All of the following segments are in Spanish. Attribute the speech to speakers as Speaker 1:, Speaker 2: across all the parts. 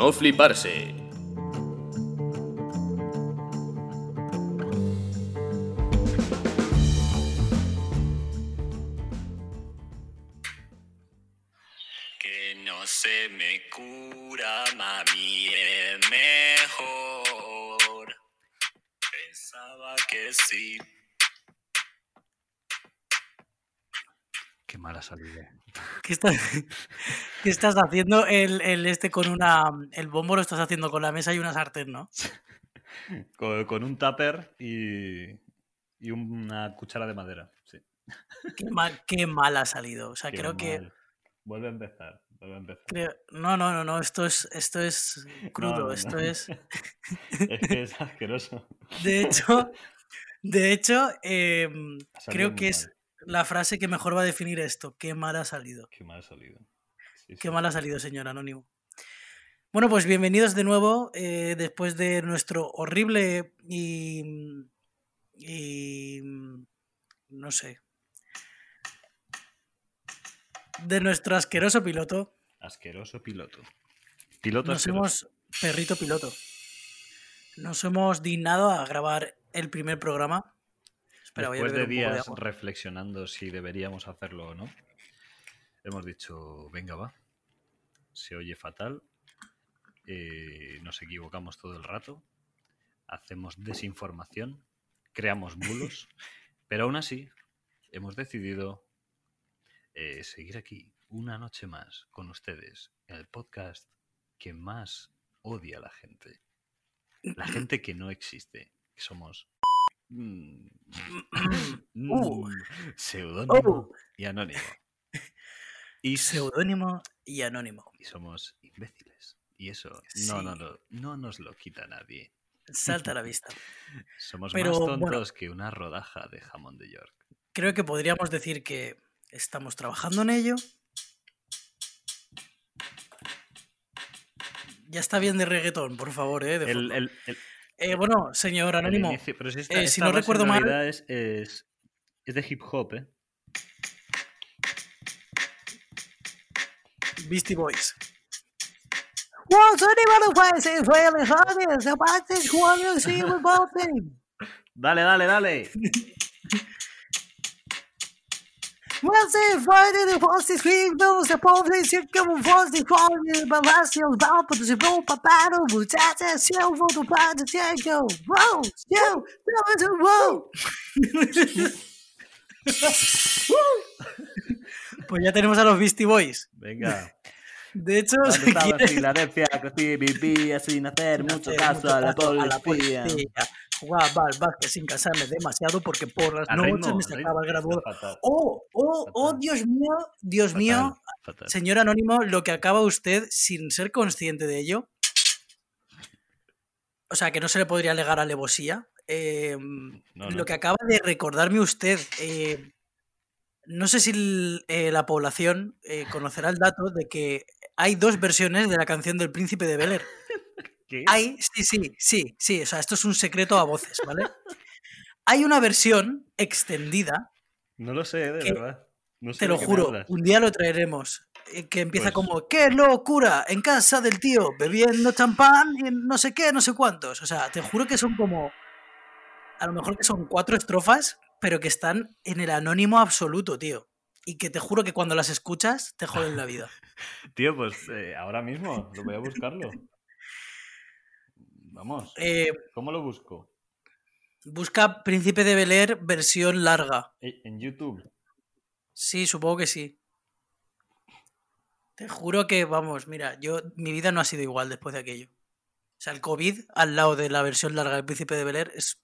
Speaker 1: no fliparse.
Speaker 2: Que no se me cura, mami, es mejor. Pensaba que sí.
Speaker 3: Qué mala salida.
Speaker 4: ¿Qué estás, qué estás haciendo el, el este con una. El bombo lo estás haciendo con la mesa y una sartén, ¿no?
Speaker 3: Con, con un tupper y, y una cuchara de madera. Sí.
Speaker 4: Qué mal, qué mal ha salido. O sea,
Speaker 3: Qué
Speaker 4: creo que.
Speaker 3: Vuelve a empezar. Vuelve a empezar.
Speaker 4: creo- no, no, no, no. Esto es, esto es crudo.
Speaker 3: No, no,
Speaker 4: esto
Speaker 3: no.
Speaker 4: es.
Speaker 3: Es que es asqueroso.
Speaker 4: De hecho, de hecho, em, creo que es la frase que mejor va a definir esto. Qué mal ha salido.
Speaker 3: Qué mal ha salido. Sí,
Speaker 4: Qué mal ha salido, señor Anónimo. Bueno, pues bienvenidos de nuevo eh, después de nuestro horrible y, y no sé, de nuestro asqueroso piloto.
Speaker 3: Asqueroso piloto. Piloto
Speaker 4: Nos
Speaker 3: asqueroso.
Speaker 4: hemos perrito piloto. Nos hemos dignado a grabar el primer programa. Espera, voy a
Speaker 3: Después de días reflexionando si deberíamos hacerlo o no, hemos dicho, venga, va. Se oye fatal. eh, nos equivocamos todo el rato. Hacemos desinformación. Creamos bulos. pero aún así, hemos decidido eh, seguir aquí una noche más con ustedes en el podcast que más odia a la gente. La gente que no existe. Que somos. mm,
Speaker 4: Uh.
Speaker 3: mm,
Speaker 4: Oh.
Speaker 3: y anónimo. Y,
Speaker 4: Seudónimo y anónimo.
Speaker 3: y somos imbéciles. Y eso no,
Speaker 4: Sí.
Speaker 3: no, no, no nos lo quita nadie.
Speaker 4: Salta a la vista.
Speaker 3: Somos
Speaker 4: Pero,
Speaker 3: más
Speaker 4: bueno.
Speaker 3: tontos que una rodaja de jamón de York.
Speaker 4: Creo que podríamos decir que estamos trabajando en ello. Ya está bien de reggaetón, por favor, ¿eh? de
Speaker 3: El,
Speaker 4: fondo.
Speaker 3: el- el-
Speaker 4: Eh, bueno, señor Anónimo,
Speaker 3: inicio- pero si, esta-
Speaker 4: eh, si no recuerdo mal-
Speaker 3: Es, es, es de hip hop, ¿eh?
Speaker 4: Beastie Boys. Was anyone vai says really hobbies about this one you see with both team?
Speaker 3: Dale, dale, dale.
Speaker 4: Você vai de voz de filhos, depois de ser como voz de fome, balanceos, bálpados e bom paparo, butata, seu voto para o Diego, wow, seu, não, wow. Pues ya tenemos a los Beastie Boys.
Speaker 3: Venga.
Speaker 4: De hecho,
Speaker 3: ¿Dónde
Speaker 4: si quieres-
Speaker 3: Filadelfia? Crecí, vivía sin hacer mucho caso a la policía.
Speaker 4: Jugaba al básquet sin cansarme demasiado porque por las noches me sacaba el graduado. Oh, oh, oh,
Speaker 3: Fatal.
Speaker 4: Dios mío, Dios mío, señor Anónimo, lo que acaba usted sin ser consciente de ello. O sea, que no se le podría alegar alevosía. eh,
Speaker 3: No,
Speaker 4: Lo que acaba de recordarme usted. eh, no sé si eh, la población eh, conocerá el dato de que hay dos versiones de la canción del Príncipe de Bel Air.
Speaker 3: ¿Qué?
Speaker 4: Hay, sí, sí, sí, sí. O sea, esto es un secreto a voces, ¿vale? Hay una versión extendida,
Speaker 3: No lo sé, de
Speaker 4: que-
Speaker 3: verdad. No sé
Speaker 4: te lo juro, un día lo traeremos. eh, Que empieza
Speaker 3: Pues-
Speaker 4: como, ¡qué locura! En casa del tío, bebiendo champán y no sé qué, no sé cuántos. O sea, te juro que son como. A lo mejor que son cuatro estrofas, pero que están en el anónimo absoluto, tío. Y que te juro que cuando las escuchas te joden la vida.
Speaker 3: Tío, pues eh, ahora mismo lo voy a buscarlo. Vamos,
Speaker 4: Eh,
Speaker 3: ¿cómo lo busco?
Speaker 4: busca Príncipe de Bel Air versión larga.
Speaker 3: Eh, En YouTube.
Speaker 4: Sí, supongo que sí. Te juro que, vamos, mira, yo mi vida no ha sido igual después de aquello. O sea, el COVID al lado de la versión larga del Príncipe de Bel Air es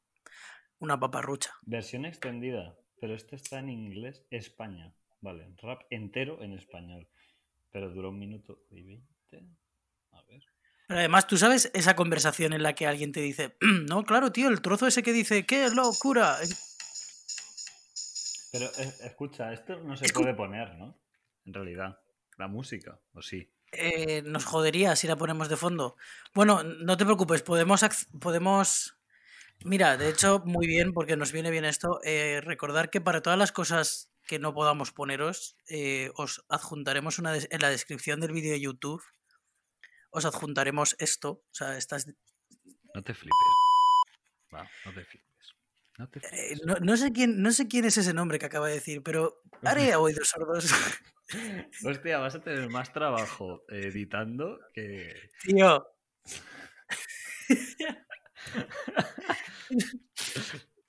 Speaker 4: una paparrucha.
Speaker 3: Versión extendida, pero este está en inglés España. Vale, rap entero en español. Pero duró un minuto y veinte. A ver.
Speaker 4: Pero además, tú sabes esa conversación en la que alguien te dice, no, claro, tío, el trozo ese que dice, ¡qué locura!
Speaker 3: Pero eh, escucha, esto no se puede poner, ¿no? En realidad, la música, o sí.
Speaker 4: Eh, nos jodería si la ponemos de fondo. Bueno, no te preocupes, podemos, podemos... Mira, de hecho, muy bien, porque nos viene bien esto, eh, recordar que para todas las cosas que no podamos poneros, eh, os adjuntaremos una en la descripción del vídeo de YouTube os adjuntaremos esto. O sea, estas.
Speaker 3: No te flipes. Va, no te flipes. No te
Speaker 4: eh, no, no sé quién, no sé quién es ese nombre que acaba de decir, pero haré a oídos sordos.
Speaker 3: Hostia, vas a tener más trabajo editando que.
Speaker 4: Tío.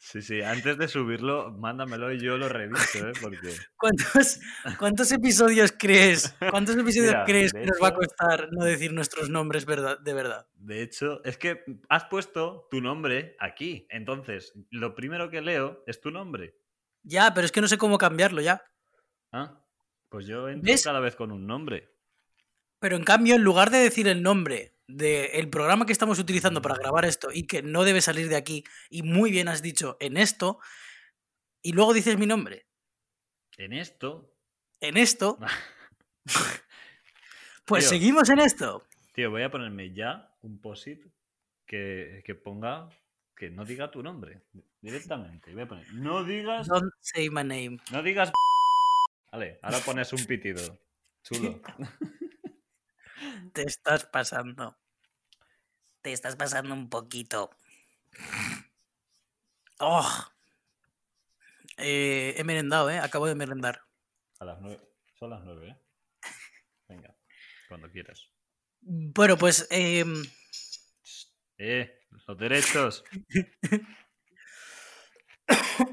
Speaker 3: Sí, sí, antes de subirlo, mándamelo y yo lo reviso, ¿eh? Porque.
Speaker 4: ¿Cuántos, cuántos episodios crees? ¿Cuántos episodios
Speaker 3: Mira,
Speaker 4: crees que nos va a costar no decir nuestros nombres verdad, de verdad?
Speaker 3: De hecho, es que has puesto tu nombre aquí. Entonces, lo primero que leo es tu nombre.
Speaker 4: Ya, pero es que no sé cómo cambiarlo ya.
Speaker 3: Ah, pues yo entro
Speaker 4: ¿Ves?
Speaker 3: cada vez con un nombre.
Speaker 4: Pero en cambio, en lugar de decir el nombre del programa que estamos utilizando para grabar esto y que no debe salir de aquí, y muy bien has dicho en esto, y luego dices mi nombre,
Speaker 3: En esto,
Speaker 4: en esto, pues
Speaker 3: Tío.
Speaker 4: seguimos en esto.
Speaker 3: tío, voy a ponerme ya un posit que, que ponga que no diga tu nombre directamente. Voy a poner, no digas,
Speaker 4: Don't say my name.
Speaker 3: no digas. Vale, ahora pones un pitido. Chulo.
Speaker 4: Te estás pasando. Te estás pasando un poquito. Oh. Eh, he merendado, ¿eh? Acabo de merendar.
Speaker 3: A las nueve. Son las nueve, ¿eh? Venga, cuando quieras.
Speaker 4: Bueno, pues em,
Speaker 3: Eh, los derechos.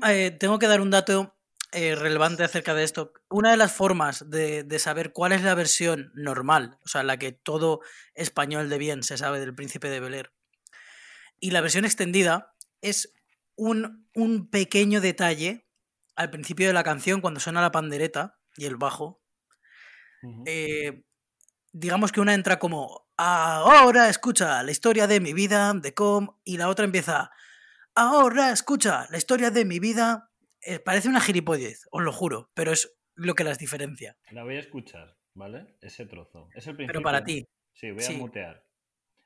Speaker 4: eh, tengo que dar un dato eh, relevante acerca de esto. Una de las formas de, de saber cuál es la versión normal, o sea, la que todo español de bien se sabe del príncipe de Bel Air, y la versión extendida es un, un pequeño detalle al principio de la canción, cuando suena la pandereta y el bajo. Eh, digamos que una entra como ahora escucha la historia de mi vida de com y la otra empieza ahora escucha la historia de mi vida Eh, parece una gilipollez os lo juro pero es lo que las diferencia
Speaker 3: La voy a escuchar, ¿vale? Ese trozo. Es el principio.
Speaker 4: pero para ti
Speaker 3: Sí, voy a
Speaker 4: sí.
Speaker 3: mutear.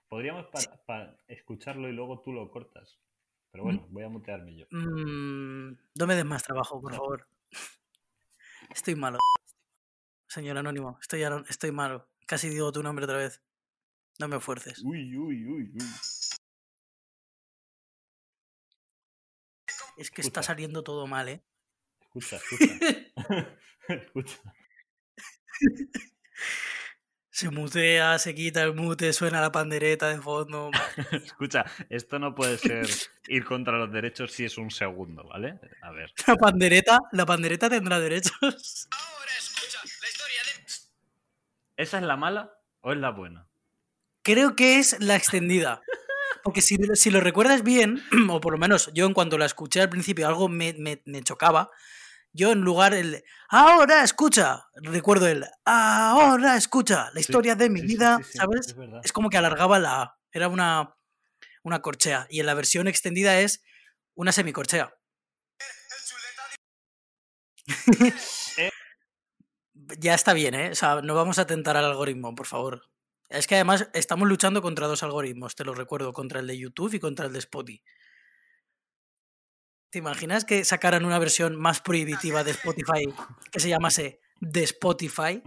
Speaker 3: Podríamos pa- pa- escucharlo y luego tú lo cortas. Pero bueno, voy a mutearme yo.
Speaker 4: mm, no me des más trabajo por favor estoy malo señor anónimo estoy, estoy malo casi digo tu nombre otra vez no me fuerces
Speaker 3: Uy, uy, uy, uy.
Speaker 4: Es que está saliendo todo mal eh
Speaker 3: Escucha, escucha. escucha.
Speaker 4: Se mutea, se quita el mute, suena la pandereta de fondo.
Speaker 3: Escucha, esto no puede ser ir contra los derechos si es un segundo, ¿vale? A ver.
Speaker 4: La pandereta, la pandereta tendrá derechos.
Speaker 2: Ahora escucha la historia de...
Speaker 3: ¿Esa es la mala o es la buena?
Speaker 4: Creo que es la extendida. Porque si, si lo recuerdas bien, o por lo menos yo en cuanto la escuché al principio algo me, me- me chocaba, yo en lugar el ahora escucha, recuerdo el ahora escucha la
Speaker 3: Sí,
Speaker 4: historia de mi
Speaker 3: sí,
Speaker 4: vida,
Speaker 3: sí,
Speaker 4: ¿sabes?
Speaker 3: Es
Speaker 4: como que alargaba la A, era una, una corchea. Y en la versión extendida es una semicorchea.
Speaker 3: Eh.
Speaker 4: ya está bien, ¿eh? O sea, no vamos a tentar al algoritmo, por favor. Es que además estamos luchando contra dos algoritmos, te lo recuerdo, contra el de YouTube y contra el de Spotify. ¿Te imaginas que sacaran una versión más prohibitiva de Spotify que se llamase de Spotify?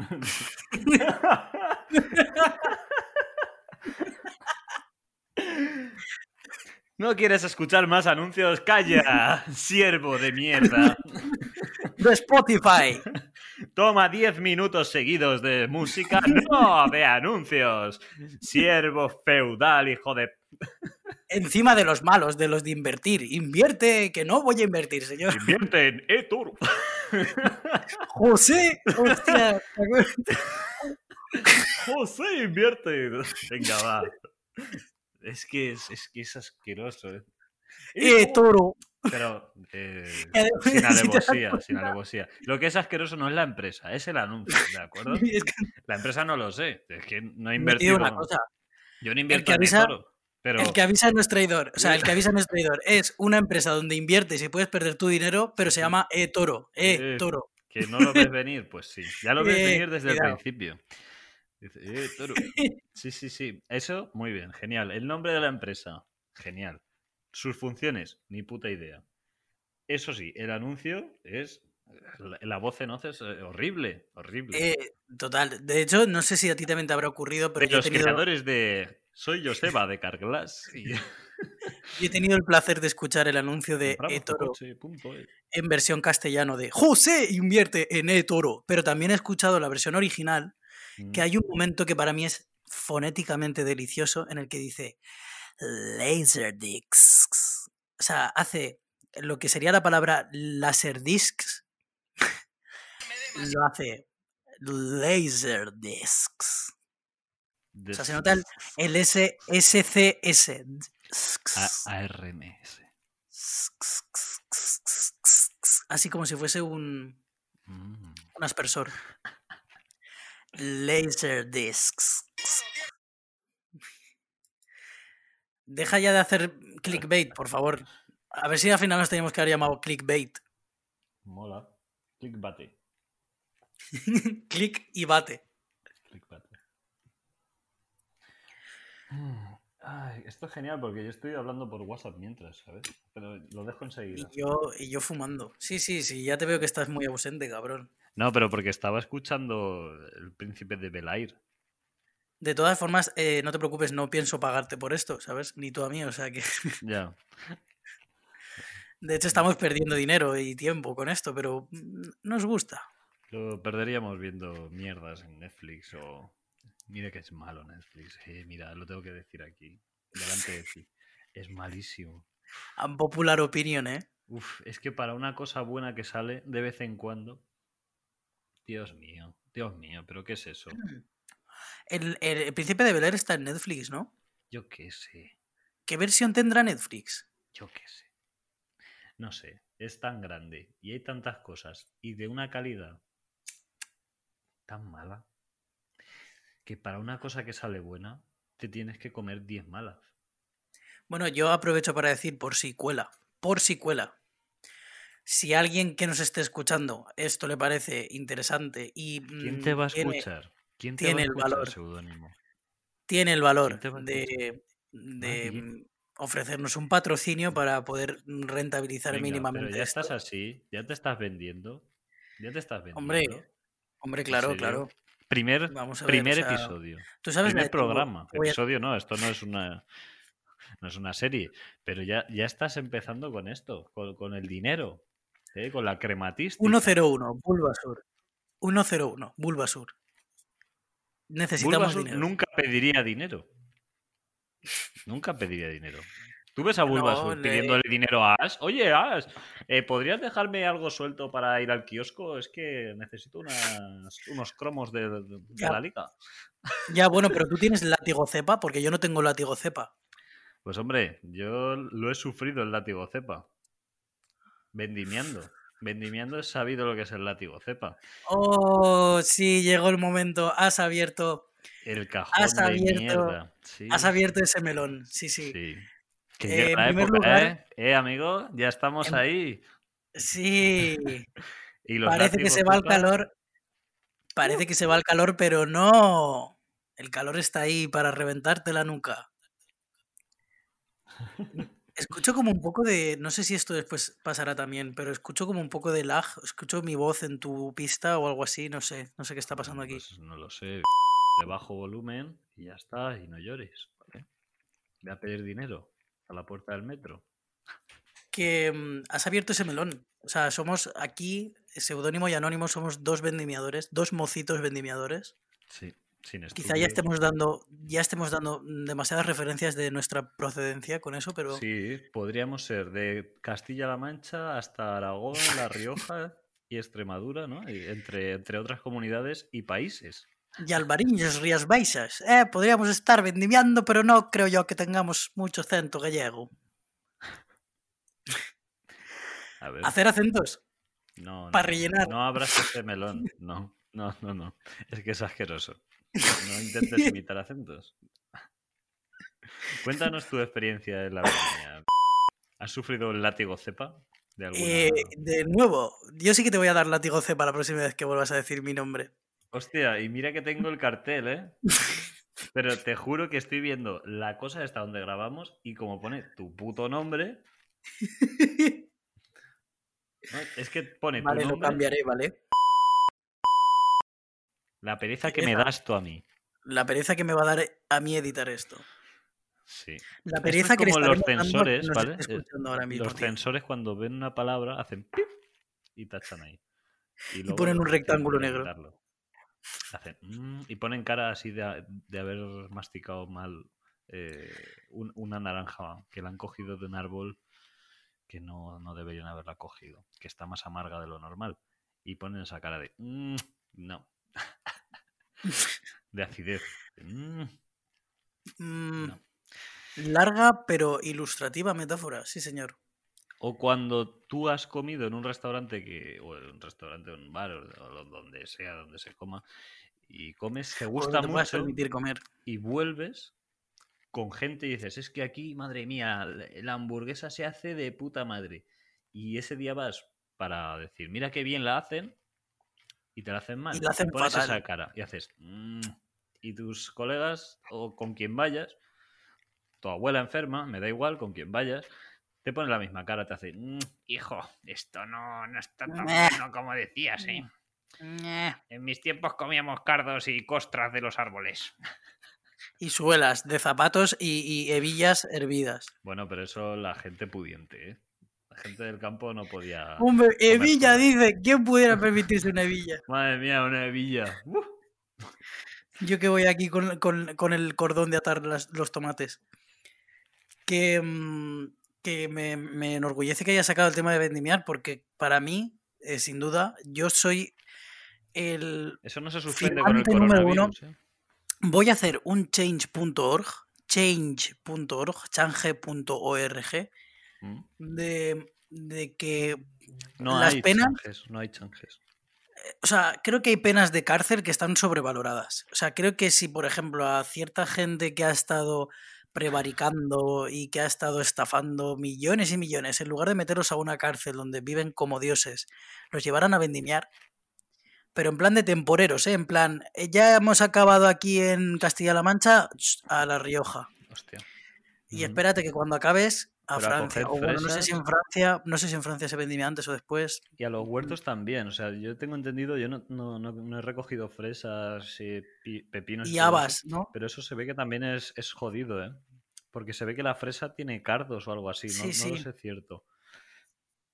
Speaker 3: ¿No quieres escuchar más anuncios? ¡Calla! ¡Siervo de mierda!
Speaker 4: ¡De Spotify!
Speaker 3: Toma 10 minutos seguidos de música, no de anuncios. Siervo feudal, hijo de...
Speaker 4: Encima de los malos, de los de invertir. Invierte, que no voy a invertir, señor.
Speaker 3: Invierte en eToro.
Speaker 4: José, hostia.
Speaker 3: José, invierte. Venga, va. Es que es, es que es asqueroso, ¿eh?
Speaker 4: Eh, toro.
Speaker 3: Pero eh, sin alevosía, sin alevosía. Lo que es asqueroso no es la empresa, es el anuncio, ¿de acuerdo?
Speaker 4: Es que
Speaker 3: La empresa no lo sé, es que no he invertido.
Speaker 4: una cosa.
Speaker 3: Yo no invierto en
Speaker 4: avisa-
Speaker 3: eToro, pero
Speaker 4: El que avisa no es traidor. O sea, el que avisa no es traidor. Es una empresa donde inviertes y puedes perder tu dinero, pero se llama e-toro.
Speaker 3: Eh,
Speaker 4: E-toro.
Speaker 3: que no lo ves venir, pues sí. Ya lo ves
Speaker 4: Eh,
Speaker 3: venir desde
Speaker 4: cuidado.
Speaker 3: el principio. Dice, eh, toro. Sí, sí, sí. Eso, muy bien, genial. El nombre de la empresa, genial. Sus funciones, ni puta idea. Eso sí, el anuncio es La, voz en off es eh, horrible, horrible.
Speaker 4: Eh, total. De hecho, no sé si a ti también te habrá ocurrido, pero
Speaker 3: de
Speaker 4: yo he,
Speaker 3: los
Speaker 4: tenido,
Speaker 3: creadores de Soy Joseba de Carglass. y
Speaker 4: yo he tenido el placer de escuchar el anuncio de eToro en versión castellano de José invierte en eToro. Pero también he escuchado la versión original, que
Speaker 3: Mm.
Speaker 4: hay un momento que para mí es fonéticamente delicioso en el que dice Laserdiscs. O sea, hace lo que sería la palabra Laserdiscs, lo hace Laserdiscs. O sea, se nota el, el
Speaker 3: ARMS.
Speaker 4: Así como si fuese un,
Speaker 3: Mm.
Speaker 4: un aspersor. Laserdiscs. Deja ya de hacer clickbait, por favor. A ver si al final nos teníamos que haber llamado clickbait.
Speaker 3: Mola. Clickbate.
Speaker 4: Click y bate.
Speaker 3: Clickbate. Ay, esto es genial porque yo estoy hablando por WhatsApp mientras, ¿sabes? Pero lo dejo
Speaker 4: Y
Speaker 3: enseguida.
Speaker 4: yo, y yo fumando. Sí, sí, sí, ya te veo que estás muy ausente, cabrón.
Speaker 3: No, pero porque estaba escuchando El Príncipe de Belair.
Speaker 4: De todas formas, eh, no te preocupes, no pienso pagarte por esto, ¿sabes? Ni tú a mí, o sea que...
Speaker 3: Ya.
Speaker 4: De hecho, estamos perdiendo dinero y tiempo con esto, pero mm, nos gusta.
Speaker 3: Lo perderíamos viendo mierdas en Netflix o. Mira que es malo Netflix. Eh, mira, lo tengo que decir aquí. Delante de ti. Es malísimo.
Speaker 4: A popular opinion, ¿eh?
Speaker 3: Uf, es que para una cosa buena que sale de vez en cuando. Dios mío, Dios mío, pero ¿qué es eso?
Speaker 4: El, el, el Príncipe de Bel-Air está en Netflix, ¿no?
Speaker 3: Yo qué sé,
Speaker 4: ¿Qué versión tendrá Netflix?
Speaker 3: yo qué sé. No sé, es tan grande y hay tantas cosas y de una calidad tan mala que para una cosa que sale buena te tienes que comer 10 malas.
Speaker 4: Bueno, yo aprovecho para decir por si cuela, por si cuela. Si alguien que nos esté escuchando esto le parece interesante y
Speaker 3: ¿Quién
Speaker 4: mm,
Speaker 3: te va a
Speaker 4: tiene,
Speaker 3: escuchar? ¿Quién te
Speaker 4: tiene
Speaker 3: va a
Speaker 4: el valor. tiene el valor
Speaker 3: te va a
Speaker 4: de, de
Speaker 3: Nadie.
Speaker 4: mm, ofrecernos un patrocinio para poder rentabilizar
Speaker 3: Venga,
Speaker 4: mínimamente
Speaker 3: pero ya
Speaker 4: esto.
Speaker 3: estás así, ya te estás vendiendo. Ya te estás vendiendo.
Speaker 4: Hombre, hombre, claro, claro.
Speaker 3: Primer,
Speaker 4: Vamos a ver,
Speaker 3: primer
Speaker 4: o sea,
Speaker 3: episodio.
Speaker 4: Tú sabes la
Speaker 3: Primer
Speaker 4: de
Speaker 3: programa.
Speaker 4: a-
Speaker 3: Episodio no, esto no es una no es una serie. Pero ya, ya estás empezando con esto, con, con el dinero, ¿eh? con la crematística.
Speaker 4: 101, Bulbasur. 101, Bulbasur. Necesitamos dinero.
Speaker 3: nunca pediría dinero. Nunca pediría dinero. ¿Tú ves a Bulbasur
Speaker 4: le-
Speaker 3: pidiéndole dinero a Ash? Oye, Ash, eh, ¿podrías dejarme algo suelto para ir al kiosco? Es que necesito unas- unos cromos de, de- la liga.
Speaker 4: Ya, bueno, pero tú tienes látigo cepa, porque yo no tengo látigo cepa.
Speaker 3: Pues hombre, yo lo he sufrido el látigo cepa. Vendimiando. Vendimiando he sabido lo que es el látigo cepa.
Speaker 4: Oh, sí, llegó el momento. Has abierto,
Speaker 3: El cajón
Speaker 4: Has
Speaker 3: de
Speaker 4: abierto-
Speaker 3: mierda. Sí,
Speaker 4: has abierto ese melón. Sí, sí.
Speaker 3: sí. Que
Speaker 4: Eh,
Speaker 3: la época,
Speaker 4: lugar-
Speaker 3: ¿eh? ¿Eh, amigo? Ya estamos
Speaker 4: en-
Speaker 3: ahí.
Speaker 4: Sí.
Speaker 3: Y
Speaker 4: Parece que se va el calor. Parece que se va el calor, pero no. El calor está ahí para reventarte la nuca. Escucho como un poco de. No sé si esto después pasará también, pero escucho como un poco de lag. Escucho mi voz en tu pista o algo así. No sé. No sé qué está pasando aquí.
Speaker 3: Pues no lo sé. Le bajo volumen y ya está. Y no llores. ¿vale? Voy a pedir dinero a la puerta del metro.
Speaker 4: Que mm, has abierto ese melón. O sea, somos aquí, seudónimo y anónimo, somos dos vendimiadores, dos mocitos vendimiadores.
Speaker 3: Sí, sin
Speaker 4: Quizá ya estemos dando, ya estemos dando demasiadas referencias de nuestra procedencia con eso, pero
Speaker 3: Sí, podríamos ser de Castilla-La Mancha hasta Aragón, La Rioja y Extremadura, ¿no? Y entre, entre otras comunidades y países.
Speaker 4: y Albariños, Rías Baixas. Eh, podríamos estar vendimiando, pero no creo yo que tengamos mucho acento gallego.
Speaker 3: A ver,
Speaker 4: Hacer acentos.
Speaker 3: no, no,
Speaker 4: para rellenar.
Speaker 3: No abras ese melón. No, no, no, no. Es que es asqueroso. No intentes imitar acentos. Cuéntanos tu experiencia en la vendimia. ¿Has sufrido el látigo cepa? De alguna...
Speaker 4: Eh, de nuevo, yo sí que te voy a dar látigo C para la próxima vez que vuelvas a decir mi nombre.
Speaker 3: Hostia, y mira que tengo el cartel, ¿eh? Pero te juro que estoy viendo la cosa esta donde grabamos y como pone tu puto nombre, No, es que pone tu
Speaker 4: Vale, lo
Speaker 3: nombre,
Speaker 4: cambiaré, ¿vale?
Speaker 3: La pereza que me das tú a mí.
Speaker 4: La pereza que me va a dar a mí editar esto.
Speaker 3: Sí.
Speaker 4: La
Speaker 3: Esto
Speaker 4: pereza
Speaker 3: es
Speaker 4: que
Speaker 3: como los
Speaker 4: nos
Speaker 3: ¿vale? Eh,
Speaker 4: escuchando ahora mismo,
Speaker 3: Los
Speaker 4: tío.
Speaker 3: censores cuando ven una palabra hacen pip y tachan ahí. Y, luego
Speaker 4: ponen un rectángulo negro.
Speaker 3: editarlo. Hacen "Mm", y ponen cara así de, de haber masticado mal eh, un- una naranja que la han cogido de un árbol que no, no deberían haberla cogido, que está más amarga de lo normal. Y ponen esa cara de "Mm, no. de acidez. de, "Mm".
Speaker 4: Mm,
Speaker 3: No.
Speaker 4: Larga pero ilustrativa metáfora, sí, señor.
Speaker 3: O cuando tú has comido en un restaurante que, o en un restaurante, en un bar, o donde sea, donde se coma, y comes, te gusta
Speaker 4: te
Speaker 3: mucho,
Speaker 4: permitir comer.
Speaker 3: y vuelves con gente y dices, es que aquí, madre mía, la- la hamburguesa se hace de puta madre. Y ese día vas para decir, mira qué bien la hacen, y te la hacen mal.
Speaker 4: la hacen
Speaker 3: pones
Speaker 4: fatal.
Speaker 3: esa cara y haces, "Mm", y tus colegas o con quien vayas, tu abuela enferma, me da igual, con quien vayas, te ponen la misma cara, te hacen, "Mm, hijo, esto no, no está tan bueno como decías, ¿eh? En mis tiempos comíamos cardos y costras de los árboles.
Speaker 4: Y suelas de zapatos y, y hebillas hervidas.
Speaker 3: Bueno, pero eso la gente pudiente, ¿eh? La gente del campo no podía...
Speaker 4: Hombre,
Speaker 3: sola.
Speaker 4: dice. ¿Quién pudiera permitirse una hebilla?
Speaker 3: Madre mía, una hebilla. ¡Uf!
Speaker 4: Yo que voy aquí con, con- con el cordón de atar las- los tomates. Que, mm, que me, me enorgullece que haya sacado el tema de vendimiar, porque para mí, eh, sin duda, yo soy el.
Speaker 3: Eso no se suspende con el
Speaker 4: número uno.
Speaker 3: coronavirus, ¿eh?
Speaker 4: Voy a hacer un change.org, change.org, change.org. de, de que.
Speaker 3: No
Speaker 4: Las
Speaker 3: hay
Speaker 4: penas-
Speaker 3: no hay chanjes.
Speaker 4: O sea, creo que hay penas de cárcel que están sobrevaloradas. O sea, creo que si, por ejemplo, a cierta gente que ha estado prevaricando y que ha estado estafando millones y millones, en lugar de meterlos a una cárcel donde viven como dioses, los llevaran a vendimiar, pero en plan de temporeros, ¿eh? En plan, eh, ya hemos acabado aquí en Castilla-La Mancha, ch, a La Rioja.
Speaker 3: Hostia.
Speaker 4: Y espérate que cuando acabes a
Speaker 3: Pero
Speaker 4: Francia. O bueno, no sé si en Francia, no sé si en Francia se vendimia antes o después.
Speaker 3: Y a los huertos también, o sea, yo tengo entendido, yo no, no, no- no he recogido fresas, pi- pepinos
Speaker 4: Y habas, ¿no?
Speaker 3: pero eso se ve que también es, es jodido, ¿eh? Porque se ve que la fresa tiene cardos o algo así, no,
Speaker 4: Sí,
Speaker 3: no lo
Speaker 4: sí.
Speaker 3: sé cierto.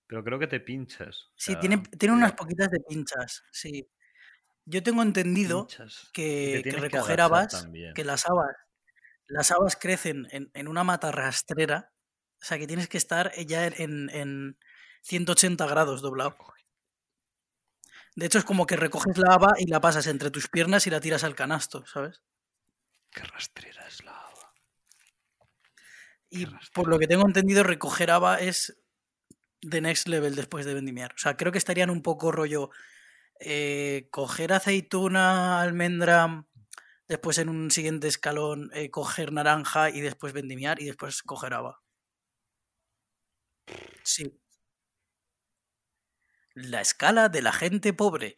Speaker 3: Pero creo que te pinchas. o
Speaker 4: Sí,
Speaker 3: sea,
Speaker 4: tiene, tiene unas poquitas de pinchas, sí. Yo tengo entendido
Speaker 3: pinchas. Y
Speaker 4: que, que
Speaker 3: que
Speaker 4: recoger
Speaker 3: agachar
Speaker 4: habas,
Speaker 3: también.
Speaker 4: que las habas, las habas crecen en, en una mata rastrera, o sea que tienes que estar ya en, en 180 grados doblado. De hecho, es como que recoges la haba y la pasas entre tus piernas y la tiras al canasto, ¿sabes?
Speaker 3: Qué rastrera es la haba.
Speaker 4: Y
Speaker 3: rastrera.
Speaker 4: por lo que tengo entendido, recoger haba es the next level después de vendimiar. O sea, creo que estarían un poco rollo eh, coger aceituna, almendra, después en un siguiente escalón eh, coger naranja y después vendimiar y después coger haba. Sí. La escala de la gente pobre.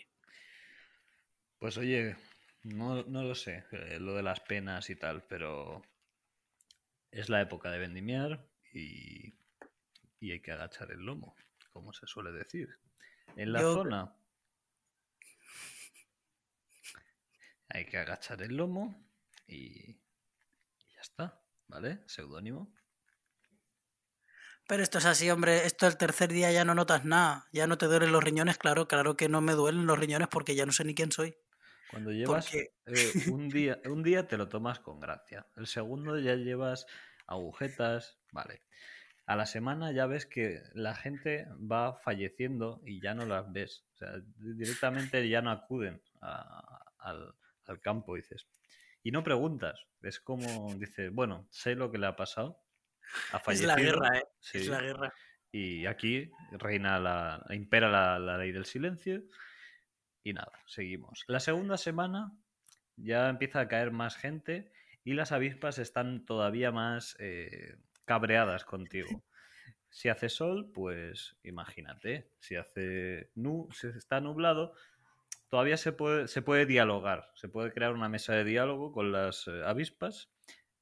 Speaker 3: Pues oye, no, no lo sé, eh, lo de las penas y tal, pero es la época de vendimiar y, y hay que agachar el lomo, como se suele decir. En la
Speaker 4: Yo-
Speaker 3: zona hay que agachar el lomo y, y ya está, ¿vale? Seudónimo.
Speaker 4: Pero esto es así, hombre. Esto el tercer día ya no notas nada. Ya no te duelen los riñones, claro. Claro que no me duelen los riñones porque ya no sé ni quién soy.
Speaker 3: Cuando llevas
Speaker 4: Porque
Speaker 3: eh, un día, un día te lo tomas con gracia. El segundo ya llevas agujetas, vale. A la semana ya ves que la gente va falleciendo y ya no las ves. O sea, directamente ya no acuden a- al, al campo, dices. Y no preguntas. Es como dices, bueno, sé lo que le ha pasado. Ha
Speaker 4: es la guerra, ¿eh?
Speaker 3: sí,
Speaker 4: Es la guerra.
Speaker 3: y aquí reina la, impera la, la ley del silencio. Y nada, seguimos. La segunda semana ya empieza a caer más gente y las avispas están todavía más eh, cabreadas contigo. Si hace sol, pues imagínate. Si hace nu, si está nublado, todavía se puede, se puede dialogar. Se puede crear una mesa de diálogo con las eh, avispas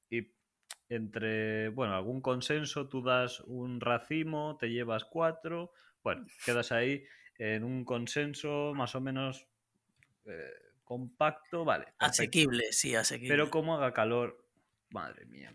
Speaker 3: y entre, bueno, algún consenso, tú das un racimo, te llevas cuatro, Bueno, quedas ahí en un consenso más o menos eh, compacto, vale. perfecto.
Speaker 4: Asequible, sí, asequible.
Speaker 3: Pero como haga calor, madre mía.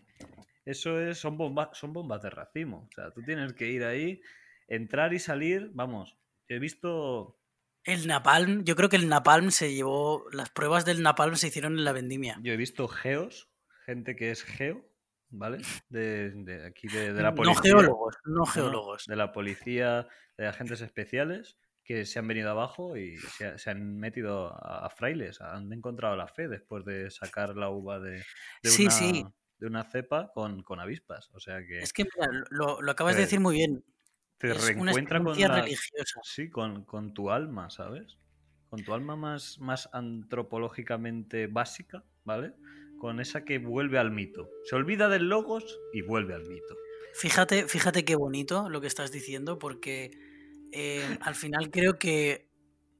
Speaker 3: Eso es, son, bomba- son bombas de racimo. O sea, tú tienes que ir ahí, entrar y salir. Vamos, he visto.
Speaker 4: El napalm, yo creo que el napalm se llevó. Las pruebas del napalm se hicieron en la vendimia.
Speaker 3: Yo he visto geos, gente que es geo, ¿vale? De, de aquí de, de la
Speaker 4: No
Speaker 3: policía.
Speaker 4: geólogos, no
Speaker 3: No,
Speaker 4: geólogos.
Speaker 3: De la policía, de agentes especiales que se han venido abajo y se, ha- se han metido a, a frailes, han encontrado la fe después de sacar la uva de, de
Speaker 4: Sí,
Speaker 3: una,
Speaker 4: sí.
Speaker 3: de una cepa con, con avispas. O sea que
Speaker 4: Es que, mira, lo, lo acabas de decir muy bien.
Speaker 3: te
Speaker 4: es una
Speaker 3: reencuentra con, la-
Speaker 4: religiosa.
Speaker 3: sí, con, con tu alma, ¿sabes? Con tu alma más, más antropológicamente básica, ¿vale? Con esa que vuelve al mito. Se olvida del logos y vuelve al mito.
Speaker 4: Fíjate, fíjate qué bonito lo que estás diciendo, porque eh, al final creo que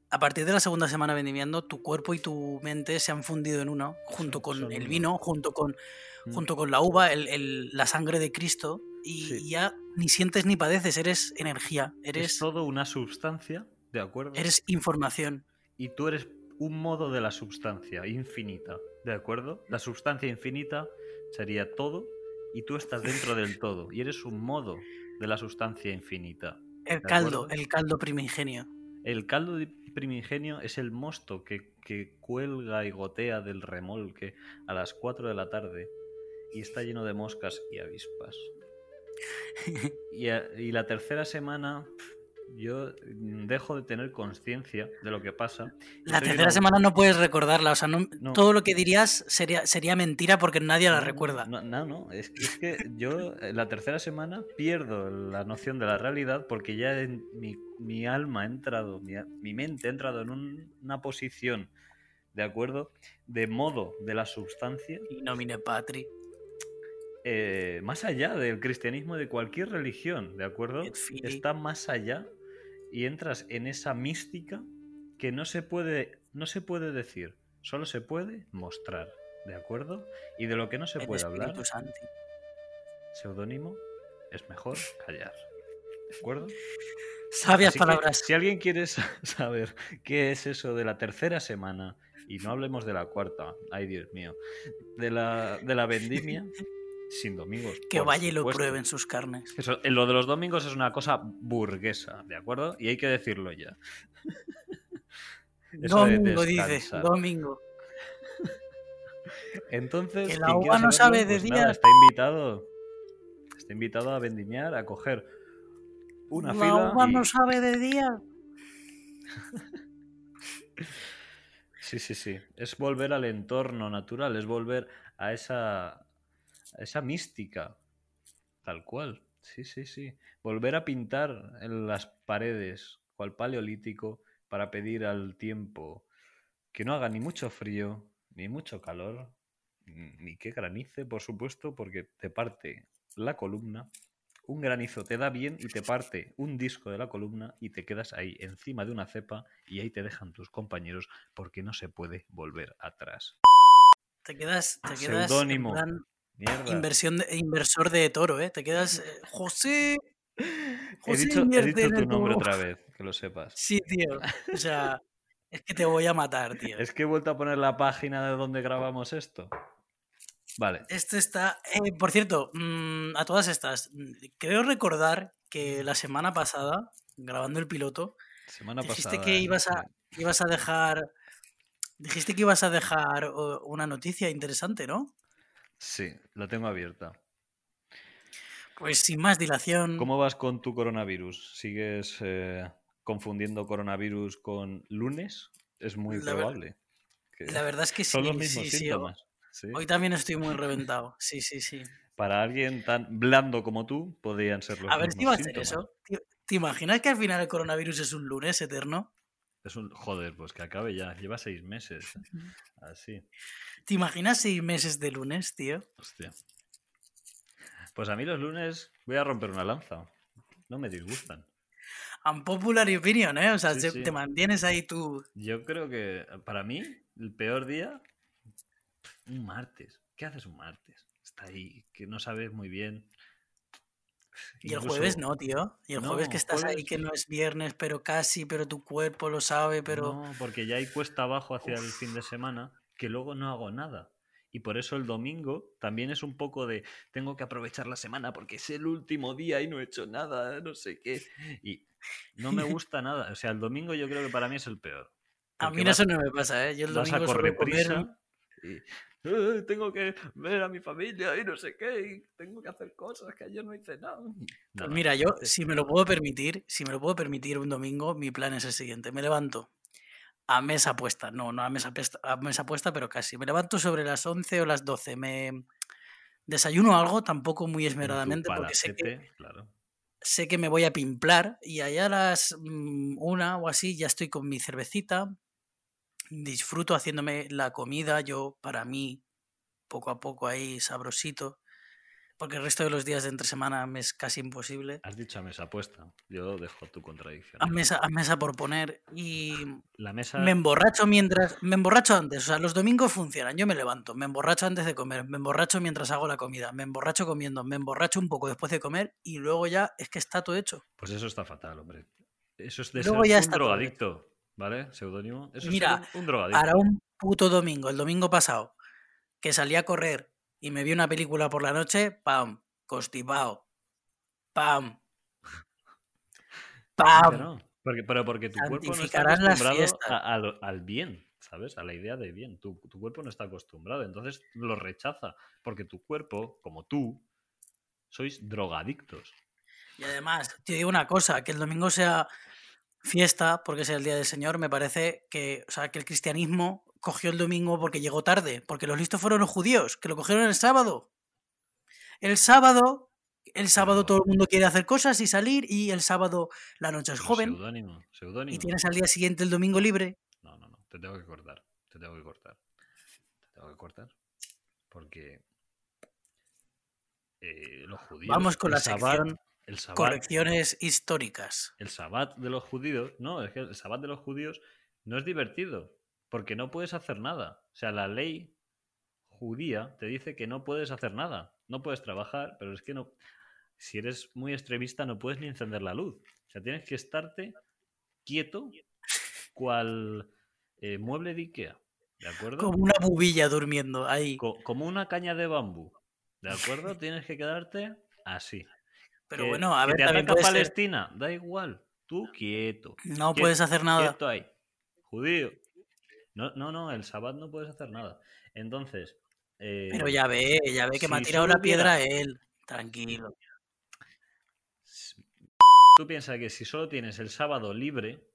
Speaker 4: a partir de la segunda semana vendimiando, tu cuerpo y tu mente se han fundido en uno, junto con
Speaker 3: son
Speaker 4: el vino, junto con,
Speaker 3: Mm.
Speaker 4: junto con la uva, el- el- la sangre de Cristo, y
Speaker 3: Sí.
Speaker 4: ya ni sientes ni padeces, eres energía,
Speaker 3: Es
Speaker 4: eres,
Speaker 3: todo una sustancia, ¿de acuerdo?
Speaker 4: eres información.
Speaker 3: y tú eres un modo de la sustancia infinita, ¿de acuerdo? La sustancia infinita sería todo y tú estás dentro del todo y eres un modo de la sustancia infinita.
Speaker 4: El
Speaker 3: ¿De
Speaker 4: caldo,
Speaker 3: acuerdo?
Speaker 4: el caldo primigenio.
Speaker 3: El caldo primigenio es el mosto que, que cuelga y gotea del remolque a las 4 de la tarde y está lleno de moscas y avispas. Y, a- y la tercera semana yo mm, dejo de tener conciencia de lo que pasa.
Speaker 4: La tercera
Speaker 3: una-
Speaker 4: semana no puedes recordarla, o sea, no-
Speaker 3: No.
Speaker 4: todo lo que dirías sería, sería mentira porque nadie la
Speaker 3: No,
Speaker 4: recuerda.
Speaker 3: No, no, Es, que- es que yo eh, la tercera semana pierdo la noción de la realidad porque ya en- mi, mi alma ha entrado, mi, mi mente ha entrado en un- una posición, ¿de acuerdo? De modo de la sustancia,
Speaker 4: Y nomine patri.
Speaker 3: eh, más allá del cristianismo de cualquier religión, ¿de acuerdo? Está más allá y entras en esa mística que no se puede, no se puede decir, solo se puede mostrar, ¿de acuerdo? Y de lo que no se
Speaker 4: el
Speaker 3: puede hablar
Speaker 4: Espíritu Santo.
Speaker 3: seudónimo, es mejor callar. ¿De acuerdo?
Speaker 4: Sabias
Speaker 3: Así que,
Speaker 4: palabras.
Speaker 3: si alguien quiere sa- saber qué es eso de la tercera semana, y no hablemos de la cuarta, ay Dios mío, de la, de la vendimia, sin domingos.
Speaker 4: Que vaya y lo
Speaker 3: supuesto.
Speaker 4: pruebe en sus carnes.
Speaker 3: Eso, lo de los domingos es una cosa burguesa, ¿de acuerdo? Y hay que decirlo ya. De
Speaker 4: Domingo, dice.
Speaker 3: descansar.
Speaker 4: Domingo.
Speaker 3: Entonces,
Speaker 4: Que la uva no sabe de
Speaker 3: pues nada,
Speaker 4: día.
Speaker 3: está invitado. Está invitado a vendimiar, a coger una
Speaker 4: la
Speaker 3: fila.
Speaker 4: uva
Speaker 3: y-
Speaker 4: no sabe de día.
Speaker 3: Sí, sí, sí. Es volver al entorno natural, es volver a esa, esa mística. Tal cual. Sí, sí, sí. Volver a pintar en las paredes, cual paleolítico, para pedir al tiempo que no haga ni mucho frío, ni mucho calor, ni que granice, por supuesto, porque te parte la columna. Un granizo te da bien y te parte un disco de la columna y te quedas ahí encima de una cepa y ahí te dejan tus compañeros porque no se puede volver atrás.
Speaker 4: Te quedas, te quedas en
Speaker 3: Seudónimo.
Speaker 4: plan
Speaker 3: Mierda.
Speaker 4: inversión de- inversor de toro, ¿eh? Te quedas. eh, José.
Speaker 3: He
Speaker 4: José
Speaker 3: dicho, he dicho tu nombre otra vez, que lo sepas.
Speaker 4: Sí, tío. O sea, es que te voy a matar, tío.
Speaker 3: Es que he vuelto a poner la página de donde grabamos esto. Vale.
Speaker 4: Esto está. eh, por cierto, mm, a todas estas, mm, creo recordar que la semana pasada, grabando el piloto,
Speaker 3: Semana
Speaker 4: dijiste
Speaker 3: pasada.
Speaker 4: que
Speaker 3: ¿eh?
Speaker 4: ibas a, ibas a dejar. Dijiste que ibas a dejar una noticia interesante, ¿no?
Speaker 3: Sí, la tengo abierta.
Speaker 4: Pues sin más dilación.
Speaker 3: ¿Cómo vas con tu coronavirus? ¿Sigues eh, confundiendo coronavirus con lunes? Es muy
Speaker 4: La
Speaker 3: probable.
Speaker 4: La verdad es que sí.
Speaker 3: son los mismos
Speaker 4: sí, sí,
Speaker 3: síntomas. sí.
Speaker 4: Hoy también estoy muy reventado. Sí, sí, sí.
Speaker 3: Para alguien tan blando como tú, podrían ser los
Speaker 4: A ver si va a ser eso. ¿Te, te imaginas que al final el coronavirus es un lunes eterno?
Speaker 3: Es un... Joder, pues que acabe ya. Lleva seis meses. Así.
Speaker 4: ¿Te imaginas seis meses de lunes, tío?
Speaker 3: Hostia. Pues a mí los lunes voy a romper una lanza. No me disgustan.
Speaker 4: Unpopular opinion, ¿eh? O sea,
Speaker 3: Sí,
Speaker 4: se-
Speaker 3: sí.
Speaker 4: te mantienes ahí tú.
Speaker 3: Yo creo que para mí el peor día, un martes. ¿Qué haces un martes? Está ahí, que no sabes muy bien.
Speaker 4: Y el jueves no, tío. Y el jueves que estás ahí que no es viernes, pero casi, pero tu cuerpo lo sabe, pero...
Speaker 3: No, porque ya hay cuesta abajo hacia el fin de semana que luego no hago nada. Y por eso el domingo también es un poco de tengo que aprovechar la semana porque es el último día y no he hecho nada, no sé qué. Y no me gusta nada. O sea, el domingo yo creo que para mí es el peor.
Speaker 4: A mí no
Speaker 3: vas-
Speaker 4: eso no me pasa, ¿eh? Yo el
Speaker 3: vas a
Speaker 4: domingo
Speaker 3: y "Eh, tengo que ver a mi familia y no sé qué, y tengo que hacer cosas que ayer no hice nada.
Speaker 4: Pues mira, yo, si me lo puedo permitir, si me lo puedo permitir un domingo, mi plan es el siguiente. Me levanto a mesa puesta, no, no a mesa, puesta, a mesa puesta, pero casi. Me levanto sobre las 11 o las 12. Me desayuno algo, tampoco muy esmeradamente, porque sé que,
Speaker 3: claro.
Speaker 4: sé que me voy a pimplar y allá a las mm, una o así ya estoy con mi cervecita, disfruto haciéndome la comida, yo para mí, poco a poco ahí sabrosito, porque el resto de los días de entre semana me es casi imposible.
Speaker 3: Has dicho a mesa puesta. Yo dejo tu contradicción.
Speaker 4: A mesa, a mesa por poner y
Speaker 3: La mesa.
Speaker 4: me emborracho mientras me emborracho antes, o sea, los domingos funcionan, yo me levanto, me emborracho antes de comer, me emborracho mientras hago la comida, me emborracho comiendo, me emborracho un poco después de comer y luego ya es que está todo hecho.
Speaker 3: Pues eso está fatal, hombre. Eso es de
Speaker 4: Luego
Speaker 3: ser
Speaker 4: ya
Speaker 3: un
Speaker 4: está todo
Speaker 3: drogadicto, ¿vale? Seudónimo. Eso
Speaker 4: Mira,
Speaker 3: es un, un drogadicto.
Speaker 4: Ahora un puto domingo, el domingo pasado, que salí a correr y me vi una película por la noche, pam, constipado, pam, pam.
Speaker 3: pero, porque, pero porque tu cuerpo no está acostumbrado a- al bien, ¿sabes? A la idea de bien. Tu, tu cuerpo no está acostumbrado, entonces lo rechaza. Porque tu cuerpo, como tú, sois drogadictos.
Speaker 4: Y además, te digo una cosa, que el domingo sea fiesta, porque sea el Día del Señor, me parece que, o sea, que el cristianismo cogió el domingo porque llegó tarde, porque los listos fueron los judíos, que lo cogieron el sábado. El sábado, el sábado todo el mundo quiere hacer cosas y salir, y el sábado la noche es joven, y tienes al día siguiente el domingo libre.
Speaker 3: No, no, no. Te tengo que cortar. Te tengo que cortar. Te tengo que cortar. Porque eh, los judíos.
Speaker 4: Vamos con la sección
Speaker 3: El sabbat,
Speaker 4: correcciones históricas.
Speaker 3: el sabbat de los judíos. No, es que el sabbat de los judíos no es divertido. Porque no puedes hacer nada. O sea, la ley judía te dice que no puedes hacer nada. No puedes trabajar, pero es que no. Si eres muy extremista, no puedes ni encender la luz. O sea, tienes que estarte quieto, cual eh, mueble de Ikea. ¿De acuerdo?
Speaker 4: Como una bubilla durmiendo ahí.
Speaker 3: Co- como una caña de bambú. ¿De acuerdo? Tienes que quedarte así.
Speaker 4: Pero
Speaker 3: Que-
Speaker 4: bueno, a
Speaker 3: que
Speaker 4: ver,
Speaker 3: te ataca
Speaker 4: ser-
Speaker 3: Palestina, da igual. Tú quieto.
Speaker 4: No
Speaker 3: Quieto,
Speaker 4: puedes hacer nada.
Speaker 3: Quieto ahí. Judío. No, no, no, el sábado no puedes hacer nada. Entonces. eh,
Speaker 4: Pero ya ve, ya ve que me ha tirado la piedra
Speaker 3: hubiera-
Speaker 4: él. Tranquilo.
Speaker 3: Tú piensas que si solo tienes el sábado libre,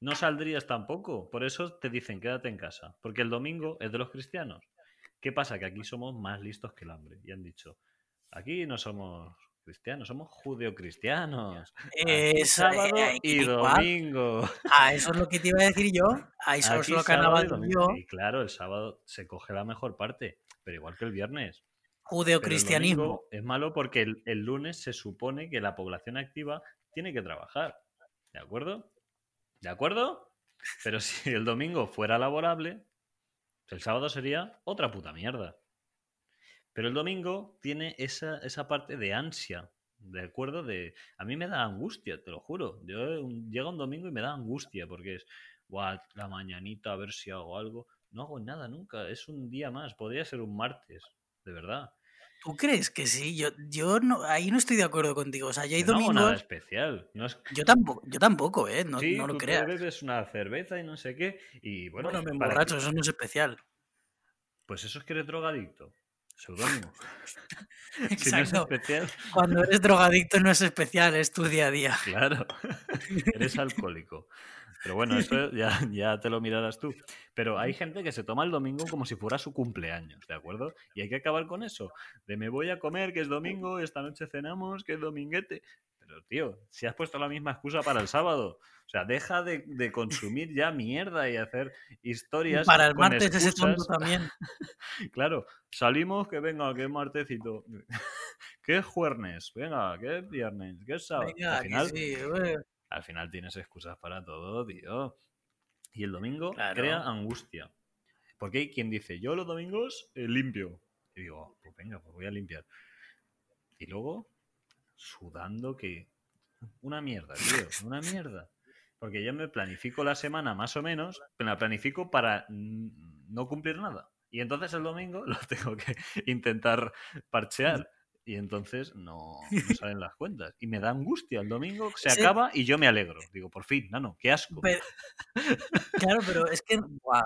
Speaker 3: no saldrías tampoco. Por eso te dicen quédate en casa. Porque el domingo es de los cristianos. ¿Qué pasa? Que aquí somos más listos que el hambre. Y han dicho, aquí no somos cristianos, somos judeocristianos.
Speaker 4: Eso,
Speaker 3: sábado
Speaker 4: eh,
Speaker 3: y domingo.
Speaker 4: Ah, eso es lo que te iba a decir yo. Ahí solo
Speaker 3: sábado y
Speaker 4: carnaval yo.
Speaker 3: Y claro, el sábado se coge la mejor parte, pero igual que el viernes.
Speaker 4: Judeocristianismo.
Speaker 3: es malo porque el, el lunes se supone que la población activa tiene que trabajar. ¿De acuerdo? ¿De acuerdo? Pero si el domingo fuera laborable, el sábado sería otra puta mierda. Pero el domingo tiene esa, esa parte de ansia. ¿De acuerdo? De, a mí me da angustia, te lo juro. Yo, un- llega un domingo y me da angustia porque es, "Buah, la mañanita, a ver si hago algo. No hago nada nunca, es un día más. Podría ser un martes, de verdad.
Speaker 4: ¿Tú crees que sí? Yo, yo no, ahí no estoy de acuerdo contigo. O sea, yo hay
Speaker 3: no hago nada
Speaker 4: domingos.
Speaker 3: especial. No es,
Speaker 4: Yo tampoco, yo tampoco, ¿eh? No,
Speaker 3: sí,
Speaker 4: no lo
Speaker 3: tú
Speaker 4: creas.
Speaker 3: bebes una cerveza y no sé qué. Y bueno,
Speaker 4: Bueno, me emborracho,
Speaker 3: que-
Speaker 4: eso no es especial.
Speaker 3: Pues eso es que eres drogadicto. Seudónimo. Si no es especial,
Speaker 4: Cuando eres drogadicto no es especial, es tu día a día.
Speaker 3: claro. eres alcohólico. Pero bueno, eso ya, ya te lo mirarás tú. Pero hay gente que se toma el domingo como si fuera su cumpleaños, ¿de acuerdo? Y hay que acabar con eso. De me voy a comer, que es domingo, esta noche cenamos, que es dominguete. Pero, tío, si has puesto la misma excusa para el sábado. O sea, deja de, de consumir ya mierda y hacer historias.
Speaker 4: Para el
Speaker 3: con
Speaker 4: martes
Speaker 3: excusas.
Speaker 4: también.
Speaker 3: Claro, salimos, que venga, que es martesito. Que es jueves, venga, que es viernes, que es sábado.
Speaker 4: Venga,
Speaker 3: al,
Speaker 4: que
Speaker 3: final,
Speaker 4: sí,
Speaker 3: al final tienes excusas para todo, tío. Y el domingo
Speaker 4: Claro.
Speaker 3: crea angustia. Porque hay quien dice, yo los domingos eh, limpio. Y digo, pues venga, pues voy a limpiar. Y luego sudando que... Una mierda, tío, una mierda. Porque yo me planifico la semana más o menos, pero la planifico para no cumplir nada. Y entonces el domingo lo tengo que intentar parchear. Y entonces no, no salen las cuentas. Y me da angustia. El domingo se
Speaker 4: Sí.
Speaker 3: acaba y yo me alegro. Digo, por fin, no, qué asco.
Speaker 4: Pero- claro, pero es que buah,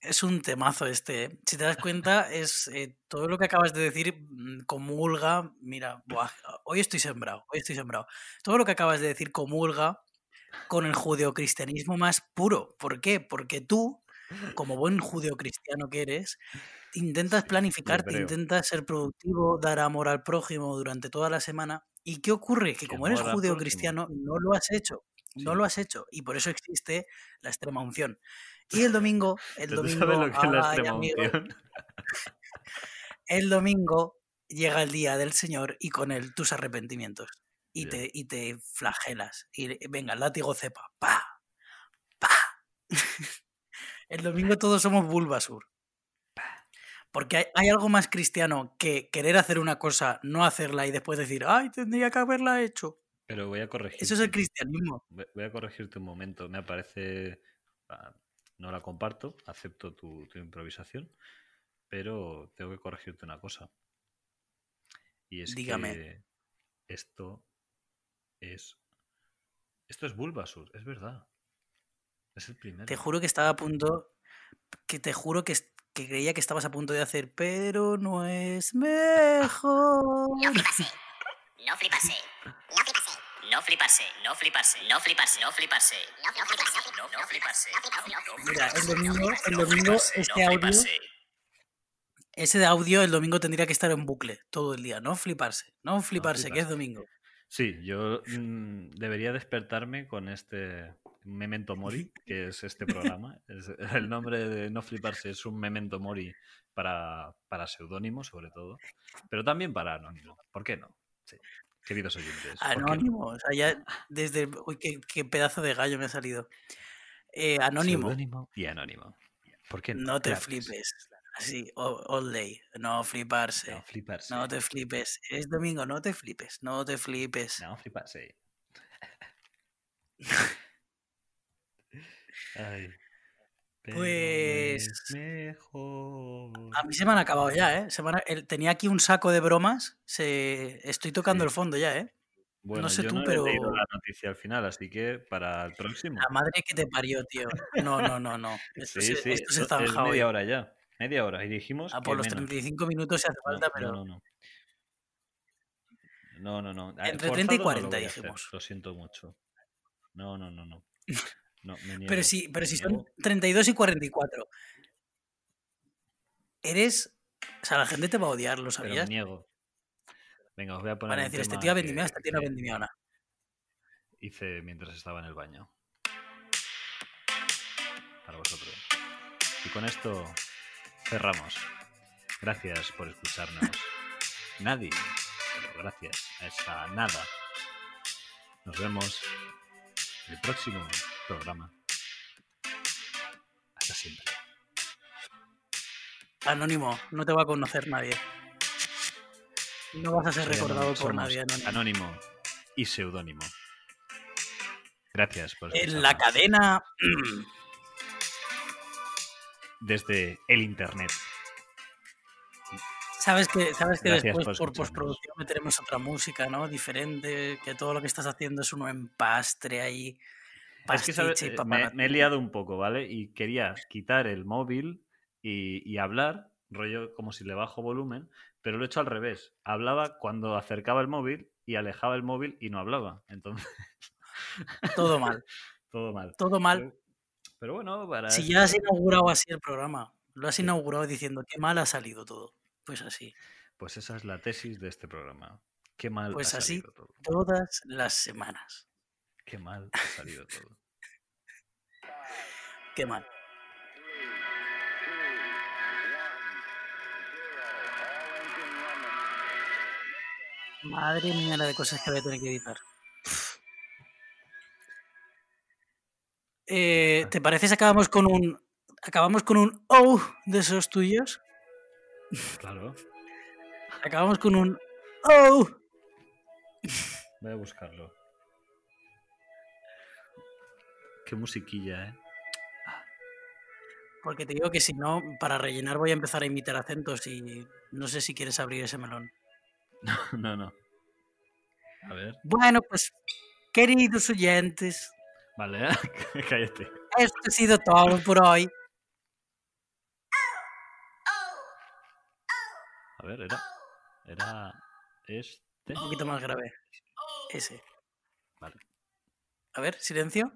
Speaker 4: es, un temazo este. ¿eh? Si te das cuenta, es eh, todo lo que acabas de decir mm, comulga. Mira, buah, hoy estoy sembrado, hoy estoy sembrado. Todo lo que acabas de decir comulga con el judeocristianismo más puro. ¿Por qué? Porque tú, como buen judeocristiano que eres, intentas planificarte, intentas ser productivo, dar amor al prójimo durante toda la semana. ¿Y qué ocurre? Que
Speaker 3: ¿Qué
Speaker 4: como eres judeocristiano, no lo has hecho. No
Speaker 3: Sí.
Speaker 4: lo has hecho. Y por eso existe la extrema unción. Y el domingo, el
Speaker 3: ¿Pero tú
Speaker 4: domingo,
Speaker 3: sabes lo que es la
Speaker 4: ay,
Speaker 3: extrema
Speaker 4: amigo,
Speaker 3: unción?
Speaker 4: el domingo llega el día del Señor y con él tus arrepentimientos. Y, te, y te flagelas. Y venga, el látigo cepa. ¡Pa! ¡Pa! el domingo todos somos Bulbasur. Porque hay, hay algo más cristiano que querer hacer una cosa, no hacerla y después decir, ay, tendría que haberla hecho.
Speaker 3: Pero voy a corregir.
Speaker 4: Eso es el cristianismo.
Speaker 3: Voy a corregirte un momento. Me parece. ah, No la comparto, acepto tu, tu improvisación, pero tengo que corregirte una cosa. Y es
Speaker 4: Dígame.
Speaker 3: que esto es... Esto es Bulbasur, es verdad. Es el primero.
Speaker 4: Te juro que estaba a punto... Que te juro que, que creía que estabas a punto de hacer, pero no es mejor.
Speaker 1: No flipase, no flipase, no flipase. No fliparse, no fliparse, no fliparse, no fliparse. No fliparse, no, no fliparse.
Speaker 4: Mira, el domingo, el domingo este audio. Ese de audio el domingo tendría que estar en bucle todo el día. No fliparse, no fliparse, que es domingo.
Speaker 3: Sí, yo mm, debería despertarme con este Memento Mori, que es este programa. Es- el nombre de No Fliparse es un Memento Mori para, para seudónimo, sobre todo, pero también para anónimo. ¿Por qué no? Sí. Queridos oyentes.
Speaker 4: Anónimo, o sea, ya desde. Uy, qué, qué pedazo de gallo me ha salido. Eh, anónimo,
Speaker 3: Seudónimo y anónimo. ¿Por qué no?
Speaker 4: no te flipes. Así, all, day, no fliparse.
Speaker 3: No fliparse.
Speaker 4: No te flipes. Es domingo, no te flipes. No te flipes.
Speaker 3: No fliparse. Ay. No
Speaker 4: Pues-
Speaker 3: es mejor.
Speaker 4: A mí se me han acabado ya, ¿eh? Se me han- el- tenía aquí un saco de bromas. Se... Estoy tocando
Speaker 3: Sí.
Speaker 4: el fondo ya, ¿eh?
Speaker 3: Bueno,
Speaker 4: sé
Speaker 3: yo
Speaker 4: tú,
Speaker 3: no he
Speaker 4: pero-
Speaker 3: leído la noticia al final, así que para el próximo.
Speaker 4: La madre que te parió, tío. No, no, no, no. Esto,
Speaker 3: Sí,
Speaker 4: se,
Speaker 3: sí,
Speaker 4: esto se
Speaker 3: eso es media hora ya. Media hora. Y dijimos
Speaker 4: Ah, por los
Speaker 3: menos.
Speaker 4: 35 minutos se hace falta,
Speaker 3: no,
Speaker 4: pero.
Speaker 3: no, no. No, no, no. Ah,
Speaker 4: Entre 30 y
Speaker 3: forzado no lo
Speaker 4: 40
Speaker 3: voy a hacer,
Speaker 4: dijimos.
Speaker 3: Lo siento mucho. No, no, no, no. No, me niego.
Speaker 4: Pero si, pero si
Speaker 3: me
Speaker 4: son
Speaker 3: niego.
Speaker 4: 32 y 44. Eres. O sea, la gente te va a odiar, ¿lo
Speaker 3: Pero me
Speaker 4: sabías?
Speaker 3: niego. Venga, os voy a poner
Speaker 4: Van a decir, este tío ha vendimiado, este tío no ha vendimiado nada.
Speaker 3: Hice mientras estaba en el baño. Para vosotros. Y con esto cerramos. Gracias por escucharnos. Nadie, pero gracias a esa nada. Nos vemos en el próximo programa. Hasta siempre.
Speaker 4: Anónimo, no te va a conocer nadie. No vas a ser
Speaker 3: Soy
Speaker 4: recordado
Speaker 3: anónimo.
Speaker 4: por nadie, Anónimo.
Speaker 3: Anónimo y seudónimo. Gracias por
Speaker 4: En la cadena.
Speaker 3: Desde el internet.
Speaker 4: Sabes que, sabes que
Speaker 3: Gracias
Speaker 4: después
Speaker 3: por
Speaker 4: por, postproducción meteremos otra música, ¿no? Diferente, que todo lo que estás haciendo es un empastre ahí.
Speaker 3: Es que ¿sabes?
Speaker 4: pastiche y
Speaker 3: Eh, me he liado un poco, ¿vale? Y quería quitar el móvil y, y hablar, rollo como si le bajo volumen, pero lo he hecho al revés. Hablaba cuando acercaba el móvil y alejaba el móvil y no hablaba. Entonces,
Speaker 4: Todo mal,
Speaker 3: todo mal.
Speaker 4: todo mal.
Speaker 3: Pero, bueno, para
Speaker 4: Si ya has inaugurado así el programa, lo has inaugurado diciendo qué mal ha salido todo. Pues así,
Speaker 3: pues esa es la tesis de este programa. Qué mal
Speaker 4: Pues
Speaker 3: ha
Speaker 4: así.
Speaker 3: salido todo.
Speaker 4: todas las semanas.
Speaker 3: Qué mal ha salido todo.
Speaker 4: Qué mal. Madre mía la de cosas que voy a tener que editar. Eh, ¿Te parece si acabamos con un. Acabamos con un oh de esos tuyos?
Speaker 3: Claro.
Speaker 4: Acabamos con un oh.
Speaker 3: Voy a buscarlo. Qué musiquilla, ¿eh?
Speaker 4: Porque te digo que si no, para rellenar voy a empezar a imitar acentos y no sé si quieres abrir ese melón.
Speaker 3: No, no. A ver.
Speaker 4: Bueno, pues, queridos oyentes,
Speaker 3: Vale, ¿eh? cállate.
Speaker 4: esto ha sido todo por hoy.
Speaker 3: A ver, era. Era. Este.
Speaker 4: Un poquito más grave. Ese.
Speaker 3: Vale.
Speaker 4: A ver, silencio.